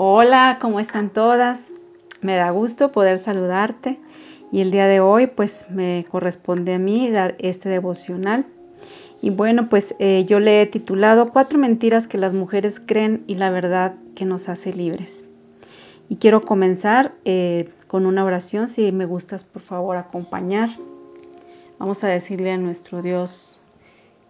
Hola, ¿cómo están todas? Me da gusto poder saludarte y el día de hoy pues me corresponde a mí dar este devocional. Y bueno, pues eh, yo le he titulado Cuatro mentiras que las mujeres creen y la verdad que nos hace libres. Y quiero comenzar eh, con una oración, si me gustas por favor acompañar. Vamos a decirle a nuestro Dios,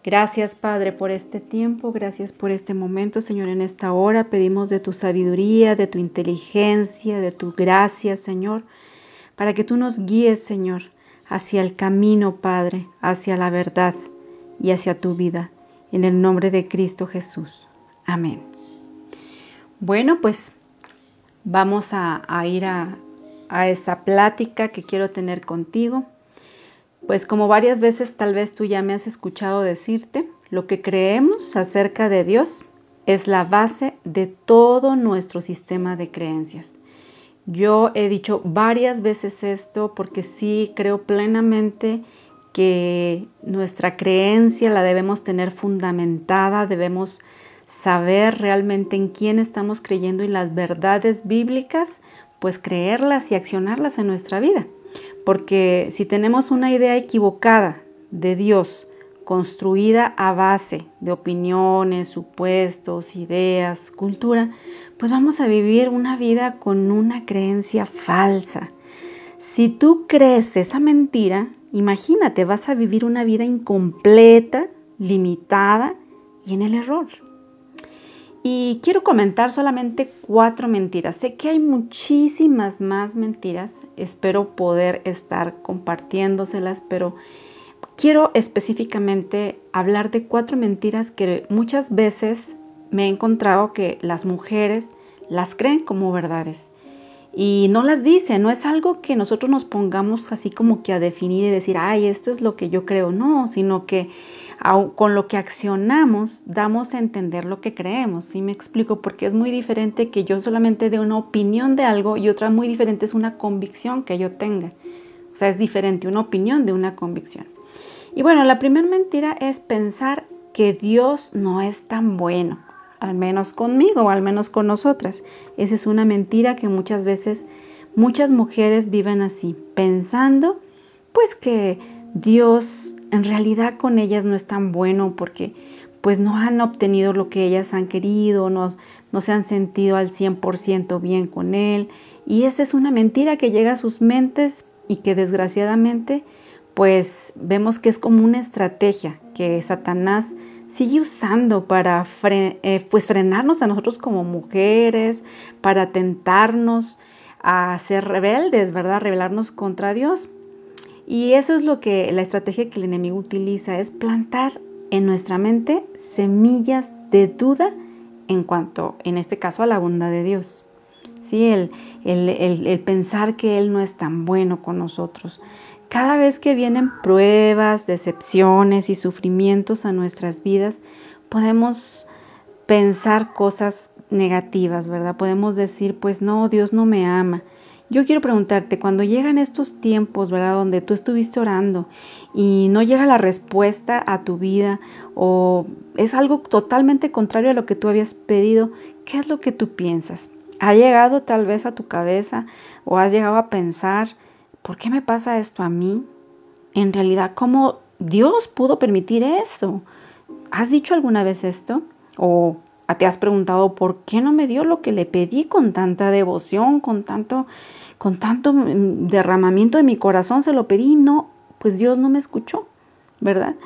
gracias Padre por este tiempo, gracias por este momento, Señor, en esta hora. Pedimos de tu sabiduría, de tu inteligencia, de tu gracia, Señor, para que tú nos guíes, Señor, hacia el camino, Padre, hacia la verdad y hacia tu vida. En el nombre de Cristo Jesús. Amén. Bueno, pues vamos a, ir a, a esta plática que quiero tener contigo. Pues como varias veces tal vez tú ya me has escuchado decirte, lo que creemos acerca de Dios es la base de todo nuestro sistema de creencias. Yo he dicho varias veces esto porque sí creo plenamente que nuestra creencia la debemos tener fundamentada, debemos saber realmente en quién estamos creyendo y las verdades bíblicas, pues creerlas y accionarlas en nuestra vida. Porque si tenemos una idea equivocada de Dios, construida a base de opiniones, supuestos, ideas, cultura, pues vamos a vivir una vida con una creencia falsa. Si tú crees esa mentira, imagínate, vas a vivir una vida incompleta, limitada y en el error. Y quiero comentar solamente cuatro mentiras. Sé que hay muchísimas más mentiras. Espero poder estar compartiéndoselas, pero quiero específicamente hablar de cuatro mentiras que muchas veces me he encontrado que las mujeres las creen como verdades. Y no las dicen, no es algo que nosotros nos pongamos así como que a definir y decir, ay, esto es lo que yo creo, no, sino que con lo que accionamos damos a entender lo que creemos. ¿Sí me explico? Porque es muy diferente que yo solamente dé una opinión de algo y otra muy diferente es una convicción que yo tenga. O sea, es diferente una opinión de una convicción. Y bueno, la primera mentira es pensar que Dios no es tan bueno, al menos conmigo o al menos con nosotras. Esa es una mentira que muchas veces muchas mujeres viven así, pensando pues que Dios en realidad con ellas no es tan bueno porque pues no han obtenido lo que ellas han querido, no, no se han sentido al 100% bien con Él. Y esa es una mentira que llega a sus mentes y que desgraciadamente pues vemos que es como una estrategia que Satanás sigue usando para eh, pues frenarnos a nosotros como mujeres, para tentarnos a ser rebeldes, ¿verdad? Rebelarnos contra Dios. Y eso es lo que la estrategia que el enemigo utiliza, es plantar en nuestra mente semillas de duda en cuanto, en este caso, a la bondad de Dios. ¿Sí? El, el, pensar que Él no es tan bueno con nosotros. Cada vez que vienen pruebas, decepciones y sufrimientos a nuestras vidas, podemos pensar cosas negativas, ¿verdad? Podemos decir, pues no, Dios no me ama. Yo quiero preguntarte, cuando llegan estos tiempos, ¿verdad? Donde tú estuviste orando y no llega la respuesta a tu vida o es algo totalmente contrario a lo que tú habías pedido, ¿qué es lo que tú piensas? ¿Ha llegado tal vez a tu cabeza o has llegado a pensar, ¿por qué me pasa esto a mí? En realidad, ¿cómo Dios pudo permitir eso? ¿Has dicho alguna vez esto? ¿O te has preguntado por qué no me dio lo que le pedí con tanta devoción, con tanto, con tanto derramamiento de mi corazón? Se lo pedí y no, pues Dios no me escuchó, ¿verdad?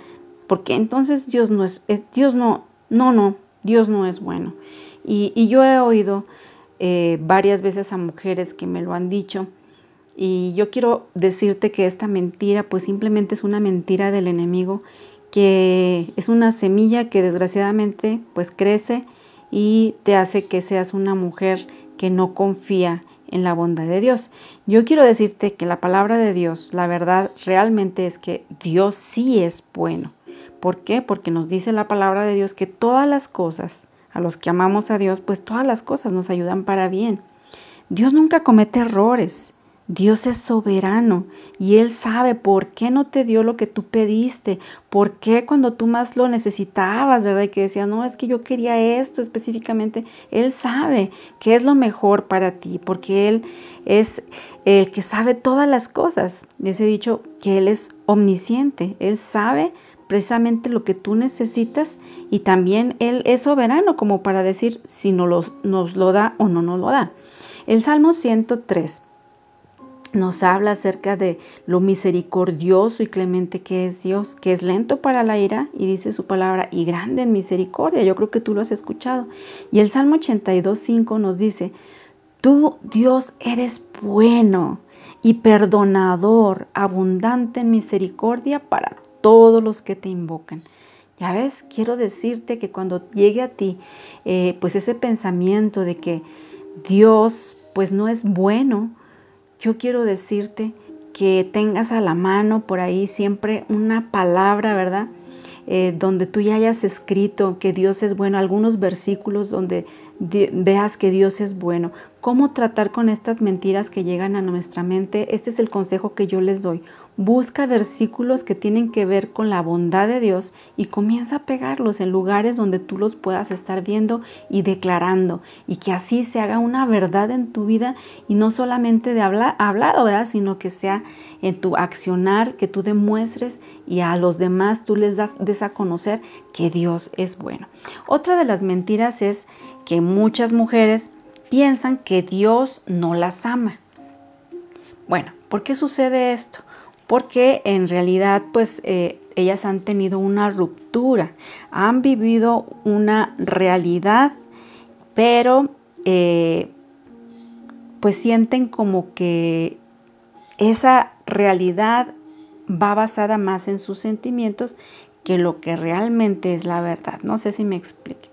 Porque entonces Dios no es, eh, Dios no, no, no, Dios no es bueno. Y, yo he oído eh, varias veces a mujeres que me lo han dicho. Y yo quiero decirte que esta mentira pues simplemente es una mentira del enemigo que es una semilla que desgraciadamente pues crece y te hace que seas una mujer que no confía en la bondad de Dios. Yo quiero decirte que la palabra de Dios, la verdad realmente es que Dios sí es bueno. ¿Por qué? Porque nos dice la palabra de Dios que todas las cosas, a los que amamos a Dios, pues todas las cosas nos ayudan para bien. Dios nunca comete errores. Dios es soberano y Él sabe por qué no te dio lo que tú pediste, por qué cuando tú más lo necesitabas, ¿verdad? Y que decías, no, es que yo quería esto específicamente. Él sabe qué es lo mejor para ti, porque Él es el que sabe todas las cosas. Les he dicho que Él es omnisciente, Él sabe precisamente lo que tú necesitas y también Él es soberano como para decir si nos lo da o no nos lo da. El Salmo 103 nos habla acerca de lo misericordioso y clemente que es Dios, que es lento para la ira y dice su palabra y grande en misericordia. Yo creo que tú lo has escuchado. Y el Salmo 82.5 nos dice, tú Dios eres bueno y perdonador, abundante en misericordia para todos los que te invocan. Ya ves, quiero decirte que cuando llegue a ti, eh, pues ese pensamiento de que Dios pues no es bueno, yo quiero decirte que tengas a la mano por ahí siempre una palabra, ¿verdad? Eh, donde tú ya hayas escrito que Dios es bueno, algunos versículos donde veas que Dios es bueno. ¿Cómo tratar con estas mentiras que llegan a nuestra mente? Este es el consejo que yo les doy. Busca versículos que tienen que ver con la bondad de Dios y comienza a pegarlos en lugares donde tú los puedas estar viendo y declarando y que así se haga una verdad en tu vida y no solamente de hablar, hablado, sino que sea en tu accionar, que tú demuestres y a los demás tú les das des a conocer que Dios es bueno. Otra de las mentiras es que muchas mujeres piensan que Dios no las ama. Bueno, ¿por qué sucede esto? Porque en realidad pues eh, ellas han tenido una ruptura, han vivido una realidad, pero eh, pues sienten como que esa realidad va basada más en sus sentimientos que lo que realmente es la verdad. No sé si me explique.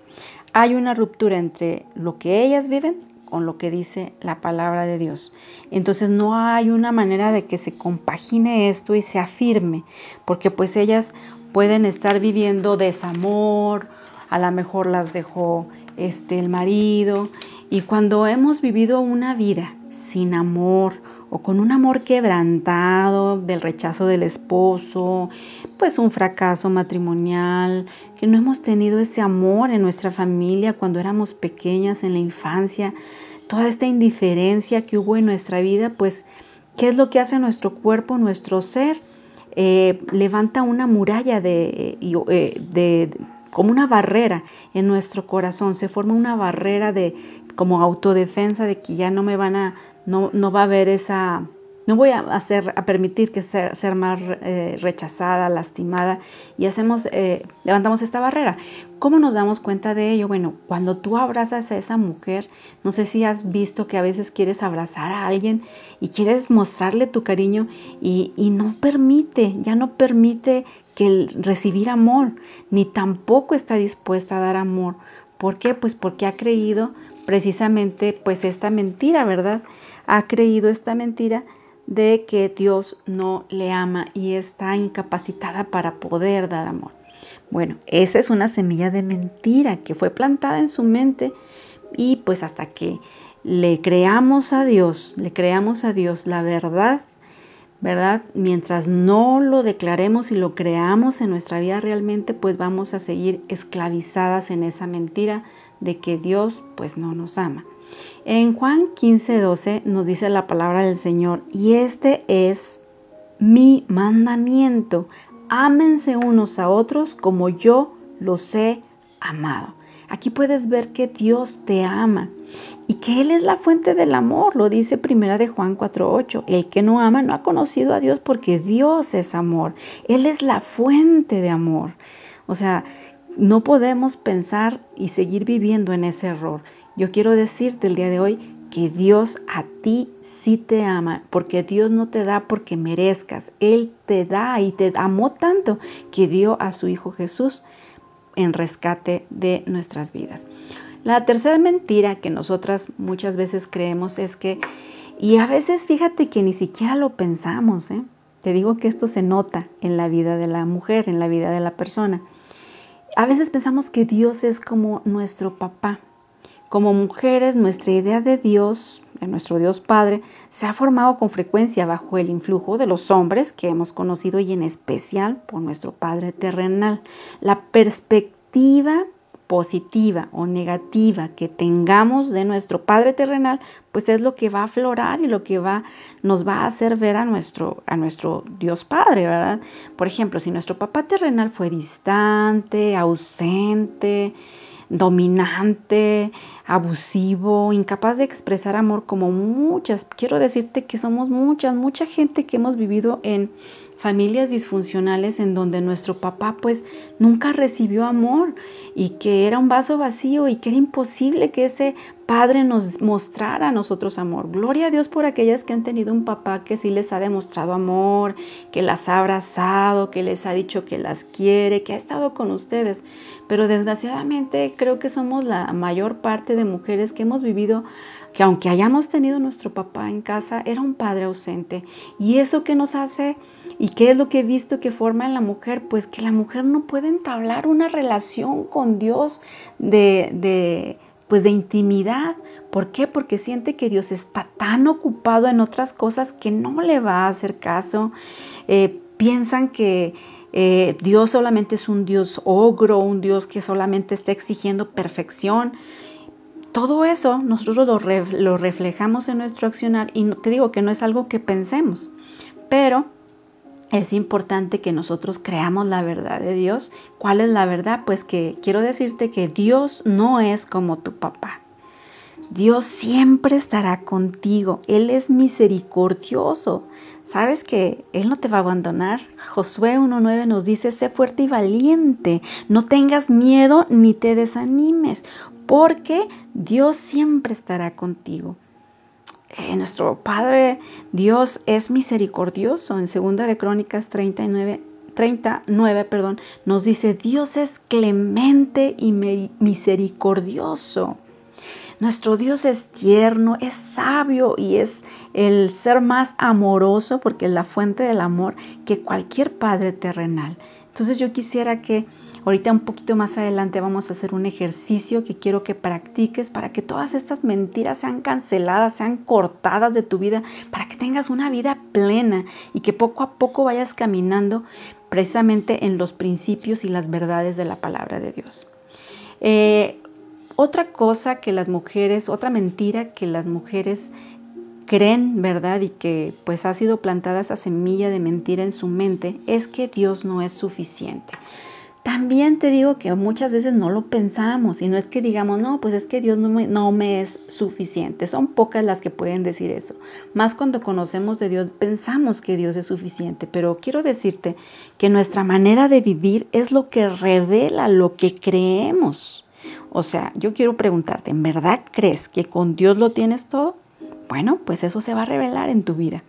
Hay una ruptura entre lo que ellas viven con lo que dice la palabra de Dios. Entonces no hay una manera de que se compagine esto y se afirme, porque pues ellas pueden estar viviendo desamor, a lo mejor las dejó este el marido y cuando hemos vivido una vida sin amor o con un amor quebrantado del rechazo del esposo, pues un fracaso matrimonial, que no hemos tenido ese amor en nuestra familia cuando éramos pequeñas en la infancia, toda esta indiferencia que hubo en nuestra vida, pues, ¿qué es lo que hace nuestro cuerpo, nuestro ser? Eh, levanta una muralla de, eh, de, como una barrera en nuestro corazón, se forma una barrera de como autodefensa de que ya no me van a, no, no va a haber esa, no voy a, hacer, a permitir que ser, ser más eh, rechazada, lastimada y hacemos, eh, levantamos esta barrera. ¿Cómo nos damos cuenta de ello? Bueno, cuando tú abrazas a esa mujer, no sé si has visto que a veces quieres abrazar a alguien y quieres mostrarle tu cariño y, y no permite, ya no permite que recibir amor, ni tampoco está dispuesta a dar amor. ¿Por qué? Pues porque ha creído precisamente pues esta mentira, ¿verdad? Ha creído esta mentira de que Dios no le ama y está incapacitada para poder dar amor. Bueno, esa es una semilla de mentira que fue plantada en su mente y pues hasta que le creamos a Dios, le creamos a Dios la verdad, ¿verdad? Mientras no lo declaremos y lo creamos en nuestra vida realmente, pues vamos a seguir esclavizadas en esa mentira de que Dios pues no nos ama. En Juan 15, 12 nos dice la palabra del Señor, y este es mi mandamiento, ámense unos a otros como yo los he amado. Aquí puedes ver que Dios te ama y que Él es la fuente del amor, lo dice primera de Juan 4.8. El que no ama no ha conocido a Dios porque Dios es amor. Él es la fuente de amor. O sea, no podemos pensar y seguir viviendo en ese error. Yo quiero decirte el día de hoy que Dios a ti sí te ama, porque Dios no te da porque merezcas, Él te da y te amó tanto que dio a su Hijo Jesús en rescate de nuestras vidas. La tercera mentira que nosotras muchas veces creemos es que, y a veces fíjate que ni siquiera lo pensamos, ¿eh? te digo que esto se nota en la vida de la mujer, en la vida de la persona. A veces pensamos que Dios es como nuestro papá, Como mujeres, nuestra idea de Dios, de nuestro Dios Padre, se ha formado con frecuencia bajo el influjo de los hombres que hemos conocido y en especial por nuestro Padre terrenal. La perspectiva positiva o negativa que tengamos de nuestro Padre terrenal, pues es lo que va a aflorar y lo que va nos va a hacer ver a nuestro a nuestro Dios Padre, ¿verdad? Por ejemplo, si nuestro papá terrenal fue distante, ausente, dominante, abusivo, incapaz de expresar amor como muchas. Quiero decirte que somos muchas, mucha gente que hemos vivido en familias disfuncionales en donde nuestro papá pues nunca recibió amor y que era un vaso vacío y que era imposible que ese padre nos mostrara a nosotros amor. Gloria a Dios por aquellas que han tenido un papá que sí les ha demostrado amor, que las ha abrazado, que les ha dicho que las quiere, que ha estado con ustedes. Pero desgraciadamente creo que somos la mayor parte de mujeres que hemos vivido que aunque hayamos tenido nuestro papá en casa, era un padre ausente. ¿Y eso qué nos hace? ¿Y qué es lo que he visto que forma en la mujer? Pues que la mujer no puede entablar una relación con Dios de, de pues de intimidad. ¿Por qué? Porque siente que Dios está tan ocupado en otras cosas que no le va a hacer caso. Eh, piensan que eh, Dios solamente es un Dios ogro, un Dios que solamente está exigiendo perfección todo eso nosotros lo, reflejamos en nuestro accionar y te digo que no es algo que pensemos, pero es importante que nosotros creamos la verdad de Dios. ¿Cuál es la verdad? Pues que quiero decirte que Dios no es como tu papá. Dios siempre estará contigo. Él es misericordioso. Sabes que Él no te va a abandonar. Josué 1.9 nos dice, sé fuerte y valiente. No tengas miedo ni te desanimes, porque Dios siempre estará contigo. Eh, nuestro Padre Dios es misericordioso. En 2 de Crónicas 39, 39 perdón, nos dice, Dios es clemente y misericordioso. Nuestro Dios es tierno, es sabio y es el ser más amoroso porque es la fuente del amor que cualquier padre terrenal. Entonces yo quisiera que Ahorita un poquito más adelante vamos a hacer un ejercicio que quiero que practiques para que todas estas mentiras sean canceladas, sean cortadas de tu vida, para que tengas una vida plena y que poco a poco vayas caminando precisamente en los principios y las verdades de la palabra de Dios. Eh, otra cosa que las mujeres, otra mentira que las mujeres creen, ¿verdad? Y que pues ha sido plantada esa semilla de mentira en su mente, es que Dios no es suficiente. También te digo que muchas veces no lo pensamos y no es que digamos, no, pues es que Dios no me, no me, es suficiente. Son pocas las que pueden decir eso. Más cuando conocemos de Dios pensamos que Dios es suficiente, pero quiero decirte que nuestra manera de vivir es lo que revela lo que creemos. O sea, yo quiero preguntarte, ¿en verdad crees que con Dios lo tienes todo? Bueno, pues eso se va a revelar en tu vida.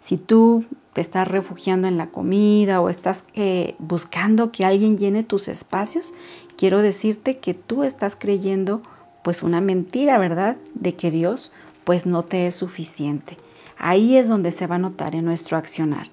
Si tú te estás refugiando en la comida o estás eh, buscando que alguien llene tus espacios, quiero decirte que tú estás creyendo pues una mentira, ¿verdad? De que Dios pues no te es suficiente. Ahí es donde se va a notar en nuestro accionar.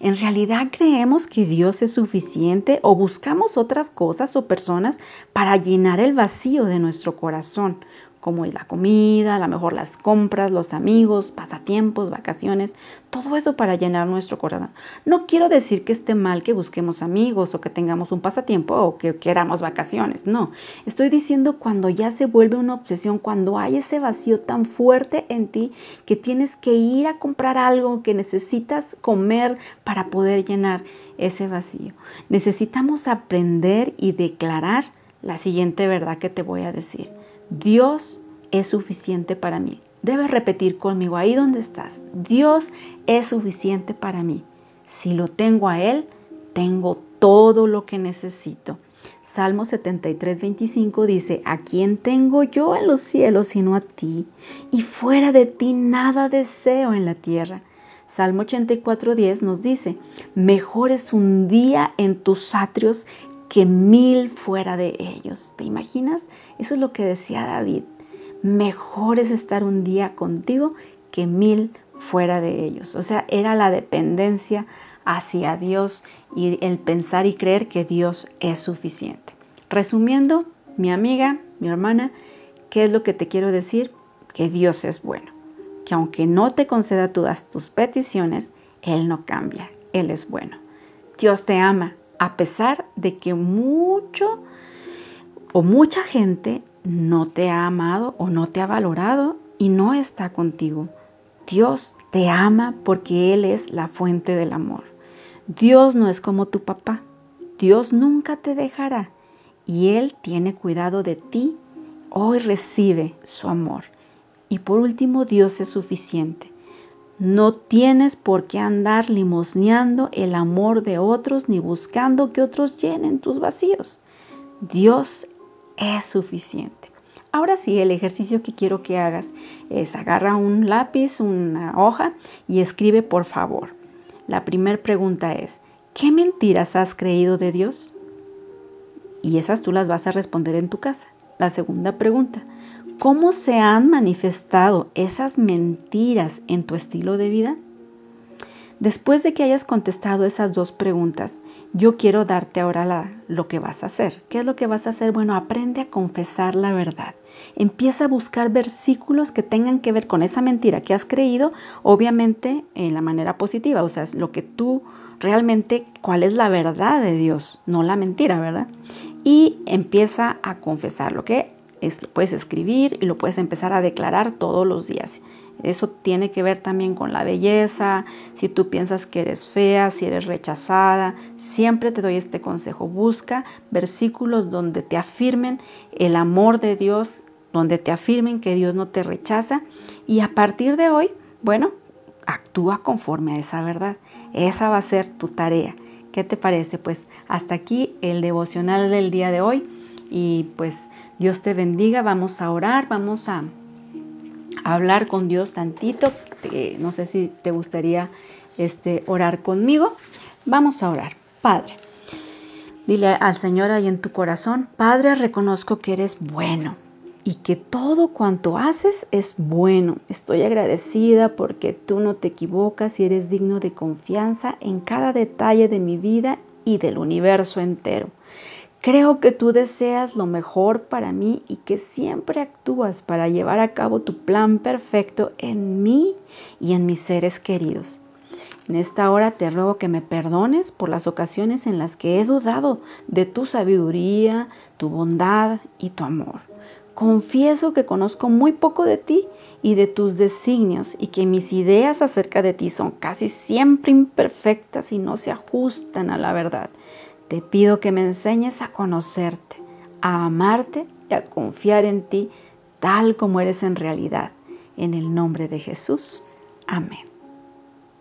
¿En realidad creemos que Dios es suficiente o buscamos otras cosas o personas para llenar el vacío de nuestro corazón? Como la comida, a lo mejor las compras, los amigos, pasatiempos, vacaciones, todo eso para llenar nuestro corazón. No quiero decir que esté mal que busquemos amigos o que tengamos un pasatiempo o que queramos vacaciones, no. Estoy diciendo cuando ya se vuelve una obsesión, cuando hay ese vacío tan fuerte en ti que tienes que ir a comprar algo que necesitas comer para poder llenar ese vacío. Necesitamos aprender y declarar la siguiente verdad que te voy a decir. Dios es suficiente para mí. Debes repetir conmigo ahí donde estás. Dios es suficiente para mí. Si lo tengo a Él, tengo todo lo que necesito. Salmo 73, 25 dice, ¿a quién tengo yo en los cielos sino a ti? Y fuera de ti nada deseo en la tierra. Salmo 84, 10 nos dice, mejor es un día en tus atrios que mil fuera de ellos. ¿Te imaginas? Eso es lo que decía David. Mejor es estar un día contigo que mil fuera de ellos. O sea, era la dependencia hacia Dios y el pensar y creer que Dios es suficiente. Resumiendo, mi amiga, mi hermana, ¿Qué es lo que te quiero decir? Que Dios es bueno, que aunque no te conceda todas tus peticiones, Él no cambia, Él es bueno. Dios te ama, a pesar de que mucho o mucha gente no te ha amado o no te ha valorado y no está contigo. Dios te ama porque Él es la fuente del amor. Dios no es como tu papá. Dios nunca te dejará y Él tiene cuidado de ti. Hoy recibe su amor. Y por último, Dios es suficiente. No tienes por qué andar limosneando el amor de otros ni buscando que otros llenen tus vacíos. Dios es suficiente. Ahora sí, el ejercicio que quiero que hagas es agarra un lápiz, una hoja y escribe por favor. La primera pregunta es, ¿qué mentiras has creído de Dios? Y esas tú las vas a responder en tu casa. La segunda pregunta, ¿Cómo se han manifestado esas mentiras en tu estilo de vida? Después de que hayas contestado esas dos preguntas, yo quiero darte ahora lo que vas a hacer. ¿Qué es lo que vas a hacer? Bueno, aprende a confesar la verdad. Empieza a buscar versículos que tengan que ver con esa mentira que has creído, obviamente en la manera positiva, o sea, lo que tú realmente, cuál es la verdad de Dios, no la mentira, ¿verdad? Y empieza a confesar lo que lo puedes escribir y lo puedes empezar a declarar todos los días. Eso tiene que ver también con la belleza, si tú piensas que eres fea, si eres rechazada, siempre te doy este consejo. Busca versículos donde te afirmen el amor de Dios, donde te afirmen que Dios no te rechaza y a partir de hoy, bueno, actúa conforme a esa verdad. Esa va a ser tu tarea. ¿Qué te parece? Pues hasta aquí el devocional del día de hoy y pues Dios te bendiga, vamos a orar, vamos a, hablar con Dios tantito. no sé si te gustaría este, orar conmigo. Vamos a orar. Padre, dile al Señor ahí en tu corazón, Padre, reconozco que eres bueno y que todo cuanto haces es bueno. Estoy agradecida porque tú no te equivocas y eres digno de confianza en cada detalle de mi vida y del universo entero. Creo que tú deseas lo mejor para mí y que siempre actúas para llevar a cabo tu plan perfecto en mí y en mis seres queridos. En esta hora te ruego que me perdones por las ocasiones en las que he dudado de tu sabiduría, tu bondad y tu amor. Confieso que conozco muy poco de ti y de tus designios y que mis ideas acerca de ti son casi siempre imperfectas y no se ajustan a la verdad. Te pido que me enseñes a conocerte, a amarte y a confiar en ti tal como eres en realidad. En el nombre de Jesús. Amén.